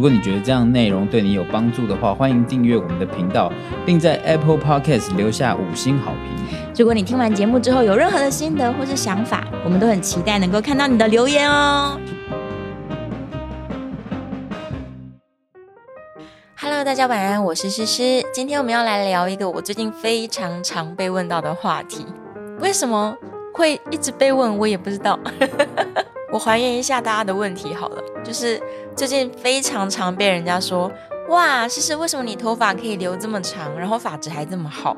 如果你觉得这样内容对你有帮助的话，欢迎订阅我们的频道，并在 Apple Podcast 留下五星好评。如果你听完节目之后有任何的心得或是想法，我们都很期待能够看到你的留言哦。Hello，大家晚安，我是诗诗。今天我们要来聊一个我最近非常常被问到的话题，为什么会一直被问，我也不知道。我还原一下大家的问题好了，就是最近非常常被人家说，哇，诗诗，为什么你头发可以留这么长，然后发质还这么好？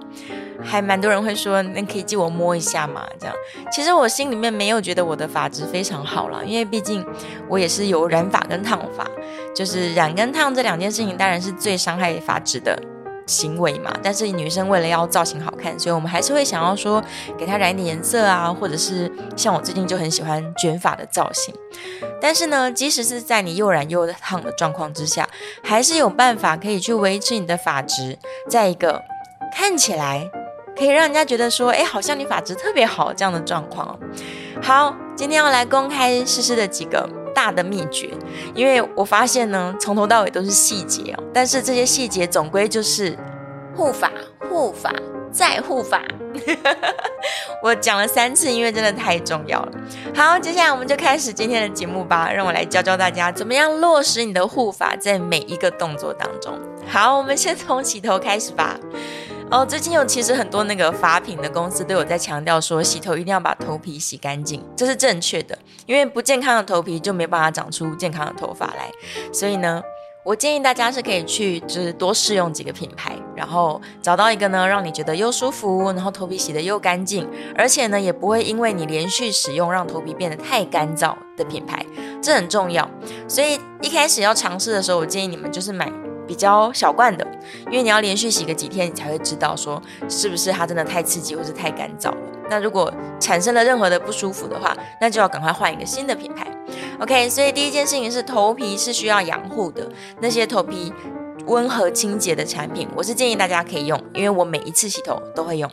还蛮多人会说，那可以借我摸一下嘛？这样，其实我心里面没有觉得我的发质非常好啦，因为毕竟我也是有染发跟烫发，就是染跟烫这两件事情，当然是最伤害发质的。行为嘛，但是女生为了要造型好看，所以我们还是会想要说给她染一点颜色啊，或者是像我最近就很喜欢卷发的造型。但是呢，即使是在你又染又烫的状况之下，还是有办法可以去维持你的发质，在一个看起来可以让人家觉得说，哎，好像你发质特别好这样的状况。好，今天要来公开诗诗的几个。大的秘诀，因为我发现呢，从头到尾都是细节哦，但是这些细节总归就是护法、护法再护法。我讲了三次，因为真的太重要了。好，接下来我们就开始今天的节目吧，让我来教教大家怎么样落实你的护法在每一个动作当中。好，我们先从洗头开始吧。哦，最近有其实很多那个发品的公司都有在强调说，洗头一定要把头皮洗干净，这是正确的，因为不健康的头皮就没办法长出健康的头发来。所以呢，我建议大家是可以去就是多试用几个品牌，然后找到一个呢让你觉得又舒服，然后头皮洗得又干净，而且呢也不会因为你连续使用让头皮变得太干燥的品牌，这很重要。所以一开始要尝试的时候，我建议你们就是买。比较小罐的，因为你要连续洗个几天，你才会知道说是不是它真的太刺激或是太干燥了。那如果产生了任何的不舒服的话，那就要赶快换一个新的品牌。OK，所以第一件事情是头皮是需要养护的，那些头皮温和清洁的产品，我是建议大家可以用，因为我每一次洗头都会用。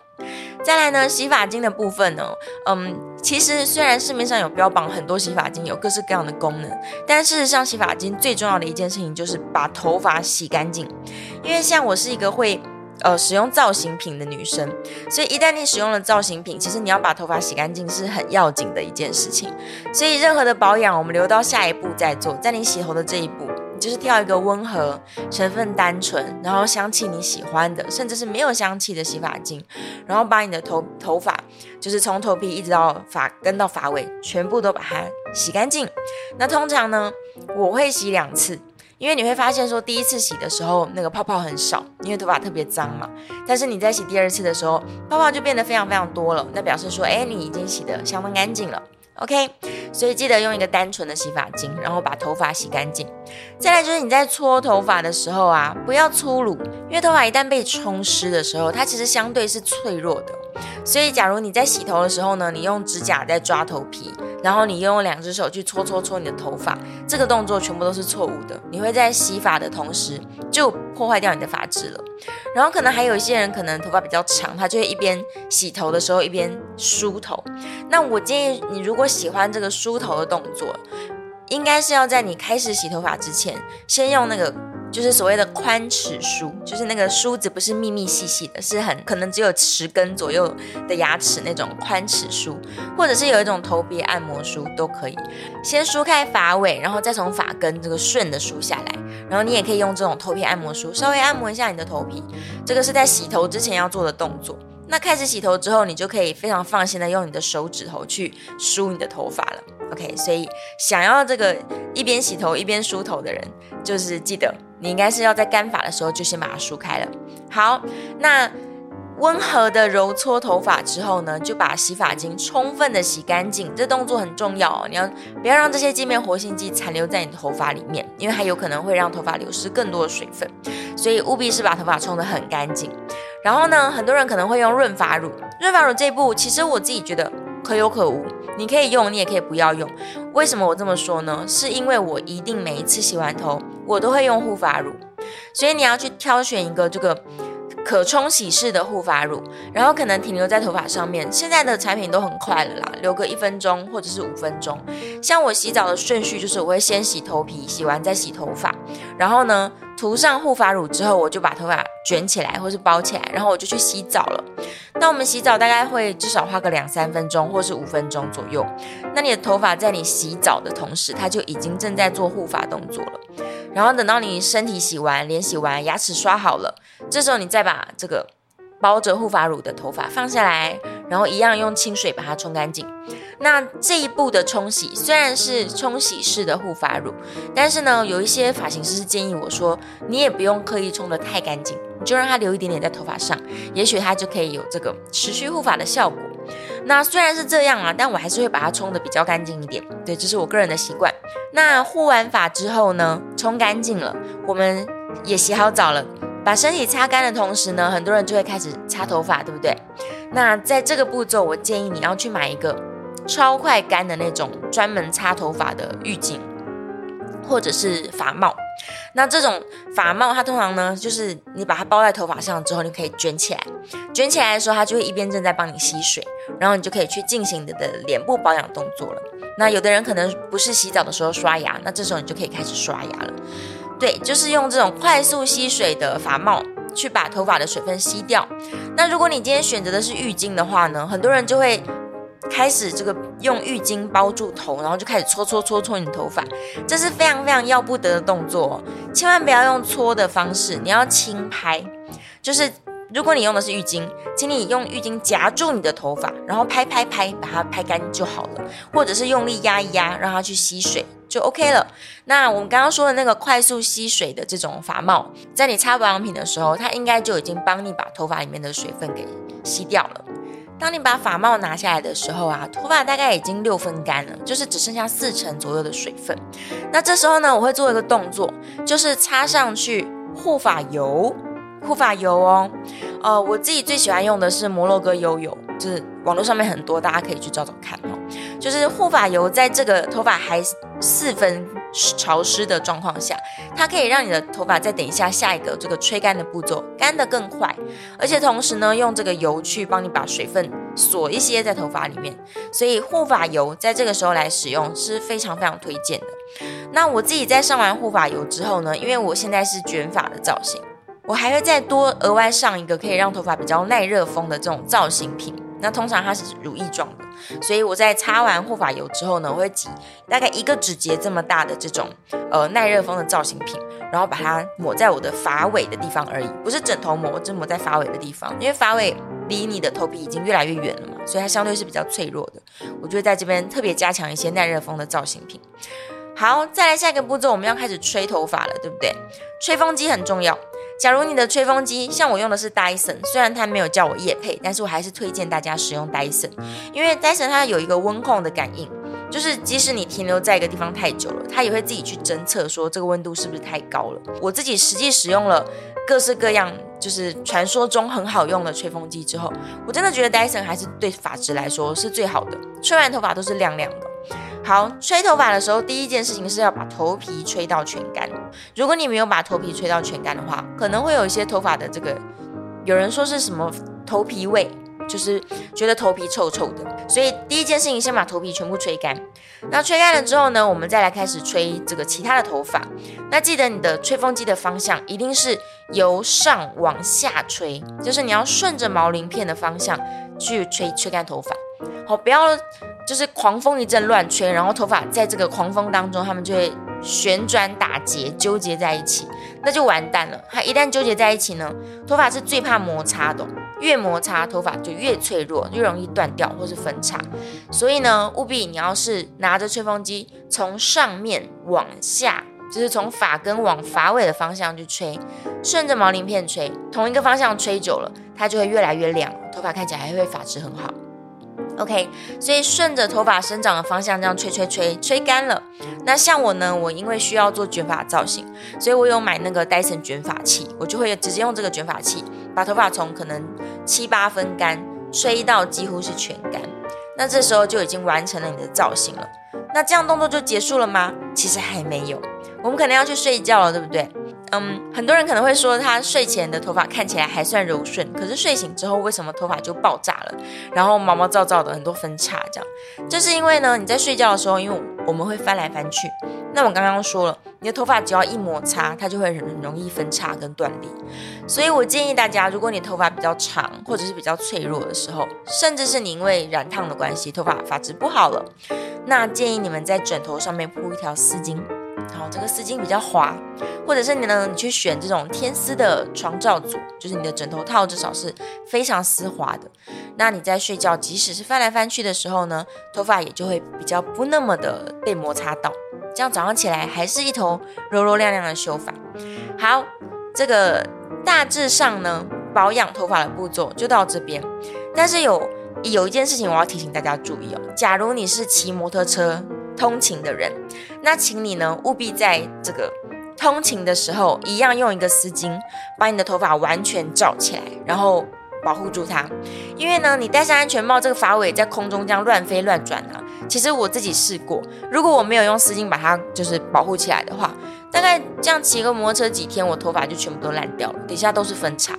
再来呢，洗发精的部分呢，嗯，其实虽然市面上有标榜很多洗发精有各式各样的功能，但事实上洗发精最重要的一件事情就是把头发洗干净。因为像我是一个会呃使用造型品的女生，所以一旦你使用了造型品，其实你要把头发洗干净是很要紧的一件事情。所以任何的保养，我们留到下一步再做，在你洗头的这一步。就是挑一个温和、成分单纯，然后香气你喜欢的，甚至是没有香气的洗发精，然后把你的头头发，就是从头皮一直到发根到发尾，全部都把它洗干净。那通常呢，我会洗两次，因为你会发现说，第一次洗的时候那个泡泡很少，因为头发特别脏嘛。但是你在洗第二次的时候，泡泡就变得非常非常多了，那表示说，哎，你已经洗得相当干净了。OK，所以记得用一个单纯的洗发精，然后把头发洗干净。再来就是你在搓头发的时候啊，不要粗鲁，因为头发一旦被冲湿的时候，它其实相对是脆弱的。所以假如你在洗头的时候呢，你用指甲在抓头皮，然后你用两只手去搓搓搓你的头发，这个动作全部都是错误的。你会在洗发的同时就破坏掉你的发质了。然后可能还有一些人可能头发比较长，他就会一边洗头的时候一边梳头。那我建议你，如果喜欢这个梳头的动作，应该是要在你开始洗头发之前，先用那个。就是所谓的宽齿梳，就是那个梳子不是密密细细的，是很可能只有十根左右的牙齿那种宽齿梳，或者是有一种头皮按摩梳都可以。先梳开发尾，然后再从发根这个顺的梳下来，然后你也可以用这种头皮按摩梳稍微按摩一下你的头皮。这个是在洗头之前要做的动作。那开始洗头之后，你就可以非常放心的用你的手指头去梳你的头发了。OK，所以想要这个一边洗头一边梳头的人，就是记得。你应该是要在干发的时候就先把它梳开了。好，那温和的揉搓头发之后呢，就把洗发精充分的洗干净。这动作很重要哦，你要不要让这些界面活性剂残留在你的头发里面？因为它有可能会让头发流失更多的水分，所以务必是把头发冲得很干净。然后呢，很多人可能会用润发乳，润发乳这一步其实我自己觉得可有可无，你可以用，你也可以不要用。为什么我这么说呢？是因为我一定每一次洗完头，我都会用护发乳，所以你要去挑选一个这个。可冲洗式的护发乳，然后可能停留在头发上面。现在的产品都很快了啦，留个一分钟或者是五分钟。像我洗澡的顺序就是，我会先洗头皮，洗完再洗头发，然后呢涂上护发乳之后，我就把头发卷起来或是包起来，然后我就去洗澡了。那我们洗澡大概会至少花个两三分钟或是五分钟左右。那你的头发在你洗澡的同时，它就已经正在做护发动作了。然后等到你身体洗完、脸洗完、牙齿刷好了，这时候你再把这个包着护发乳的头发放下来，然后一样用清水把它冲干净。那这一步的冲洗虽然是冲洗式的护发乳，但是呢，有一些发型师是建议我说，你也不用刻意冲得太干净，你就让它留一点点在头发上，也许它就可以有这个持续护发的效果。那虽然是这样啊，但我还是会把它冲得比较干净一点。对，这是我个人的习惯。那护完发之后呢，冲干净了，我们也洗好澡了，把身体擦干的同时呢，很多人就会开始擦头发，对不对？那在这个步骤，我建议你要去买一个超快干的那种专门擦头发的浴巾，或者是发帽。那这种发帽，它通常呢，就是你把它包在头发上之后，你可以卷起来，卷起来的时候，它就会一边正在帮你吸水，然后你就可以去进行你的脸部保养动作了。那有的人可能不是洗澡的时候刷牙，那这时候你就可以开始刷牙了。对，就是用这种快速吸水的发帽去把头发的水分吸掉。那如果你今天选择的是浴巾的话呢，很多人就会。开始这个用浴巾包住头，然后就开始搓搓搓搓你的头发，这是非常非常要不得的动作，千万不要用搓的方式，你要轻拍，就是如果你用的是浴巾，请你用浴巾夹住你的头发，然后拍拍拍，把它拍干就好了，或者是用力压一压，让它去吸水就 OK 了。那我们刚刚说的那个快速吸水的这种发帽，在你擦保养品的时候，它应该就已经帮你把头发里面的水分给吸掉了。当你把发帽拿下来的时候啊，头发大概已经六分干了，就是只剩下四成左右的水分。那这时候呢，我会做一个动作，就是擦上去护发油，护发油哦。呃，我自己最喜欢用的是摩洛哥悠悠，就是网络上面很多，大家可以去找找看哦。就是护发油在这个头发还四分。潮湿的状况下，它可以让你的头发在等一下下一个这个吹干的步骤干得更快，而且同时呢，用这个油去帮你把水分锁一些在头发里面，所以护发油在这个时候来使用是非常非常推荐的。那我自己在上完护发油之后呢，因为我现在是卷发的造型，我还会再多额外上一个可以让头发比较耐热风的这种造型品。那通常它是乳液状的，所以我在擦完护发油之后呢，我会挤大概一个指节这么大的这种呃耐热风的造型品，然后把它抹在我的发尾的地方而已，不是枕头抹，我只抹在发尾的地方，因为发尾离你的头皮已经越来越远了嘛，所以它相对是比较脆弱的。我就会在这边特别加强一些耐热风的造型品。好，再来下一个步骤，我们要开始吹头发了，对不对？吹风机很重要。假如你的吹风机像我用的是 Dyson，虽然它没有叫我业配，但是我还是推荐大家使用 Dyson，因为 Dyson 它有一个温控的感应，就是即使你停留在一个地方太久了，它也会自己去侦测说这个温度是不是太高了。我自己实际使用了各式各样，就是传说中很好用的吹风机之后，我真的觉得 Dyson 还是对发质来说是最好的，吹完头发都是亮亮的。好，吹头发的时候，第一件事情是要把头皮吹到全干。如果你没有把头皮吹到全干的话，可能会有一些头发的这个，有人说是什么头皮味，就是觉得头皮臭臭的。所以第一件事情，先把头皮全部吹干。那吹干了之后呢，我们再来开始吹这个其他的头发。那记得你的吹风机的方向一定是由上往下吹，就是你要顺着毛鳞片的方向去吹吹干头发。好，不要。就是狂风一阵乱吹，然后头发在这个狂风当中，它们就会旋转打结，纠结在一起，那就完蛋了。它一旦纠结在一起呢，头发是最怕摩擦的，越摩擦头发就越脆弱，越容易断掉或是分叉。所以呢，务必你要是拿着吹风机从上面往下，就是从发根往发尾的方向去吹，顺着毛鳞片吹，同一个方向吹久了。它就会越来越亮，头发看起来还会发质很好。OK，所以顺着头发生长的方向这样吹吹吹，吹干了。那像我呢，我因为需要做卷发造型，所以我有买那个戴森卷发器，我就会直接用这个卷发器把头发从可能七八分干吹到几乎是全干。那这时候就已经完成了你的造型了。那这样动作就结束了吗？其实还没有，我们可能要去睡觉了，对不对？嗯，很多人可能会说，他睡前的头发看起来还算柔顺，可是睡醒之后，为什么头发就爆炸了？然后毛毛躁躁的，很多分叉，这样，就是因为呢，你在睡觉的时候，因为我们会翻来翻去。那我刚刚说了，你的头发只要一摩擦，它就会很容易分叉跟断裂。所以我建议大家，如果你头发比较长，或者是比较脆弱的时候，甚至是你因为染烫的关系，头发发质不好了，那建议你们在枕头上面铺一条丝巾。好，这个丝巾比较滑，或者是你呢，你去选这种天丝的床罩组，就是你的枕头套至少是非常丝滑的。那你在睡觉，即使是翻来翻去的时候呢，头发也就会比较不那么的被摩擦到，这样早上起来还是一头柔柔亮亮的秀发。好，这个大致上呢，保养头发的步骤就到这边。但是有有一件事情我要提醒大家注意哦，假如你是骑摩托车通勤的人，那请你呢务必在这个通勤的时候，一样用一个丝巾把你的头发完全罩起来，然后保护住它。因为呢，你戴上安全帽，这个发尾在空中这样乱飞乱转啊。其实我自己试过，如果我没有用丝巾把它就是保护起来的话，大概这样骑个摩托车几天，我头发就全部都烂掉了，底下都是分叉。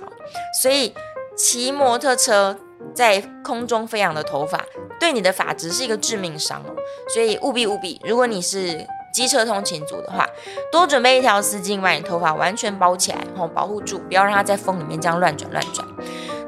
所以骑摩托车在空中飞扬的头发，对你的发质是一个致命伤哦，所以务必务必，如果你是机车通勤族的话，多准备一条丝巾，把你头发完全包起来，然后保护住，不要让它在风里面这样乱转乱转。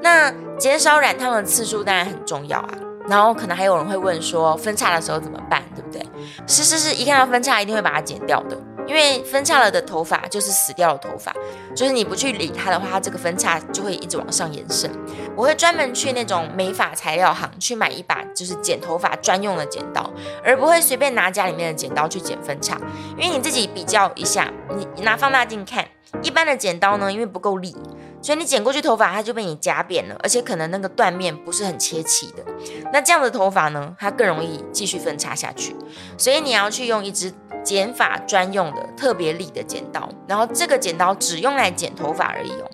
那减少染烫的次数当然很重要啊。然后可能还有人会问说，分叉的时候怎么办，对不对？是是是，一看到分叉一定会把它剪掉的。因为分叉了的头发就是死掉的头发，就是你不去理它的话，它这个分叉就会一直往上延伸。我会专门去那种美发材料行去买一把就是剪头发专用的剪刀，而不会随便拿家里面的剪刀去剪分叉。因为你自己比较一下，你拿放大镜看，一般的剪刀呢，因为不够利，所以你剪过去头发它就被你夹扁了，而且可能那个断面不是很切齐的。那这样的头发呢，它更容易继续分叉下去。所以你要去用一支。剪发专用的特别利的剪刀，然后这个剪刀只用来剪头发而已哦。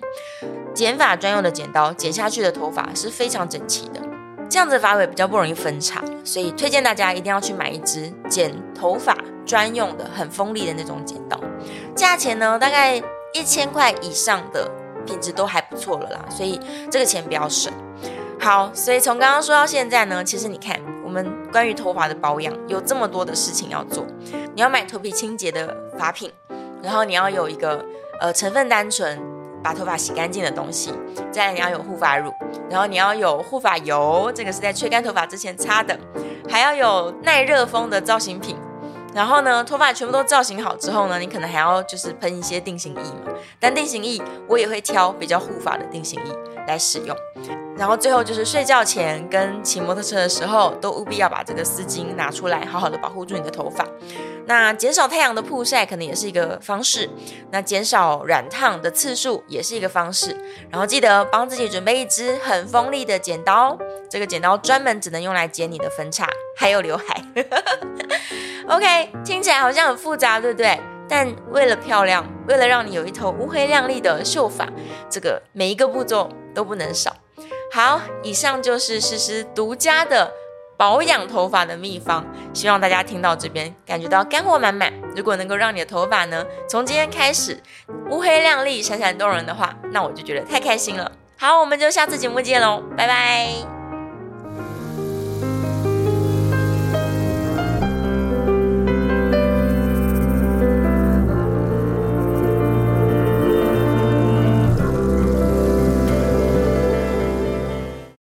剪发专用的剪刀，剪下去的头发是非常整齐的，这样子发尾比较不容易分叉，所以推荐大家一定要去买一支剪头发专用的很锋利的那种剪刀，价钱呢大概一千块以上的品质都还不错了啦，所以这个钱不要省。好，所以从刚刚说到现在呢，其实你看。我们关于头发的保养有这么多的事情要做，你要买头皮清洁的发品，然后你要有一个呃成分单纯把头发洗干净的东西，再来你要有护发乳，然后你要有护发油，这个是在吹干头发之前擦的，还要有耐热风的造型品，然后呢，头发全部都造型好之后呢，你可能还要就是喷一些定型液嘛，但定型液我也会挑比较护发的定型液来使用。然后最后就是睡觉前跟骑摩托车的时候，都务必要把这个丝巾拿出来，好好的保护住你的头发。那减少太阳的曝晒可能也是一个方式，那减少染烫的次数也是一个方式。然后记得帮自己准备一支很锋利的剪刀，这个剪刀专门只能用来剪你的分叉，还有刘海。OK，听起来好像很复杂，对不对？但为了漂亮，为了让你有一头乌黑亮丽的秀发，这个每一个步骤都不能少。好，以上就是诗诗独家的保养头发的秘方，希望大家听到这边感觉到干货满满。如果能够让你的头发呢，从今天开始乌黑亮丽、闪闪动人的话，那我就觉得太开心了。好，我们就下次节目见喽，拜拜。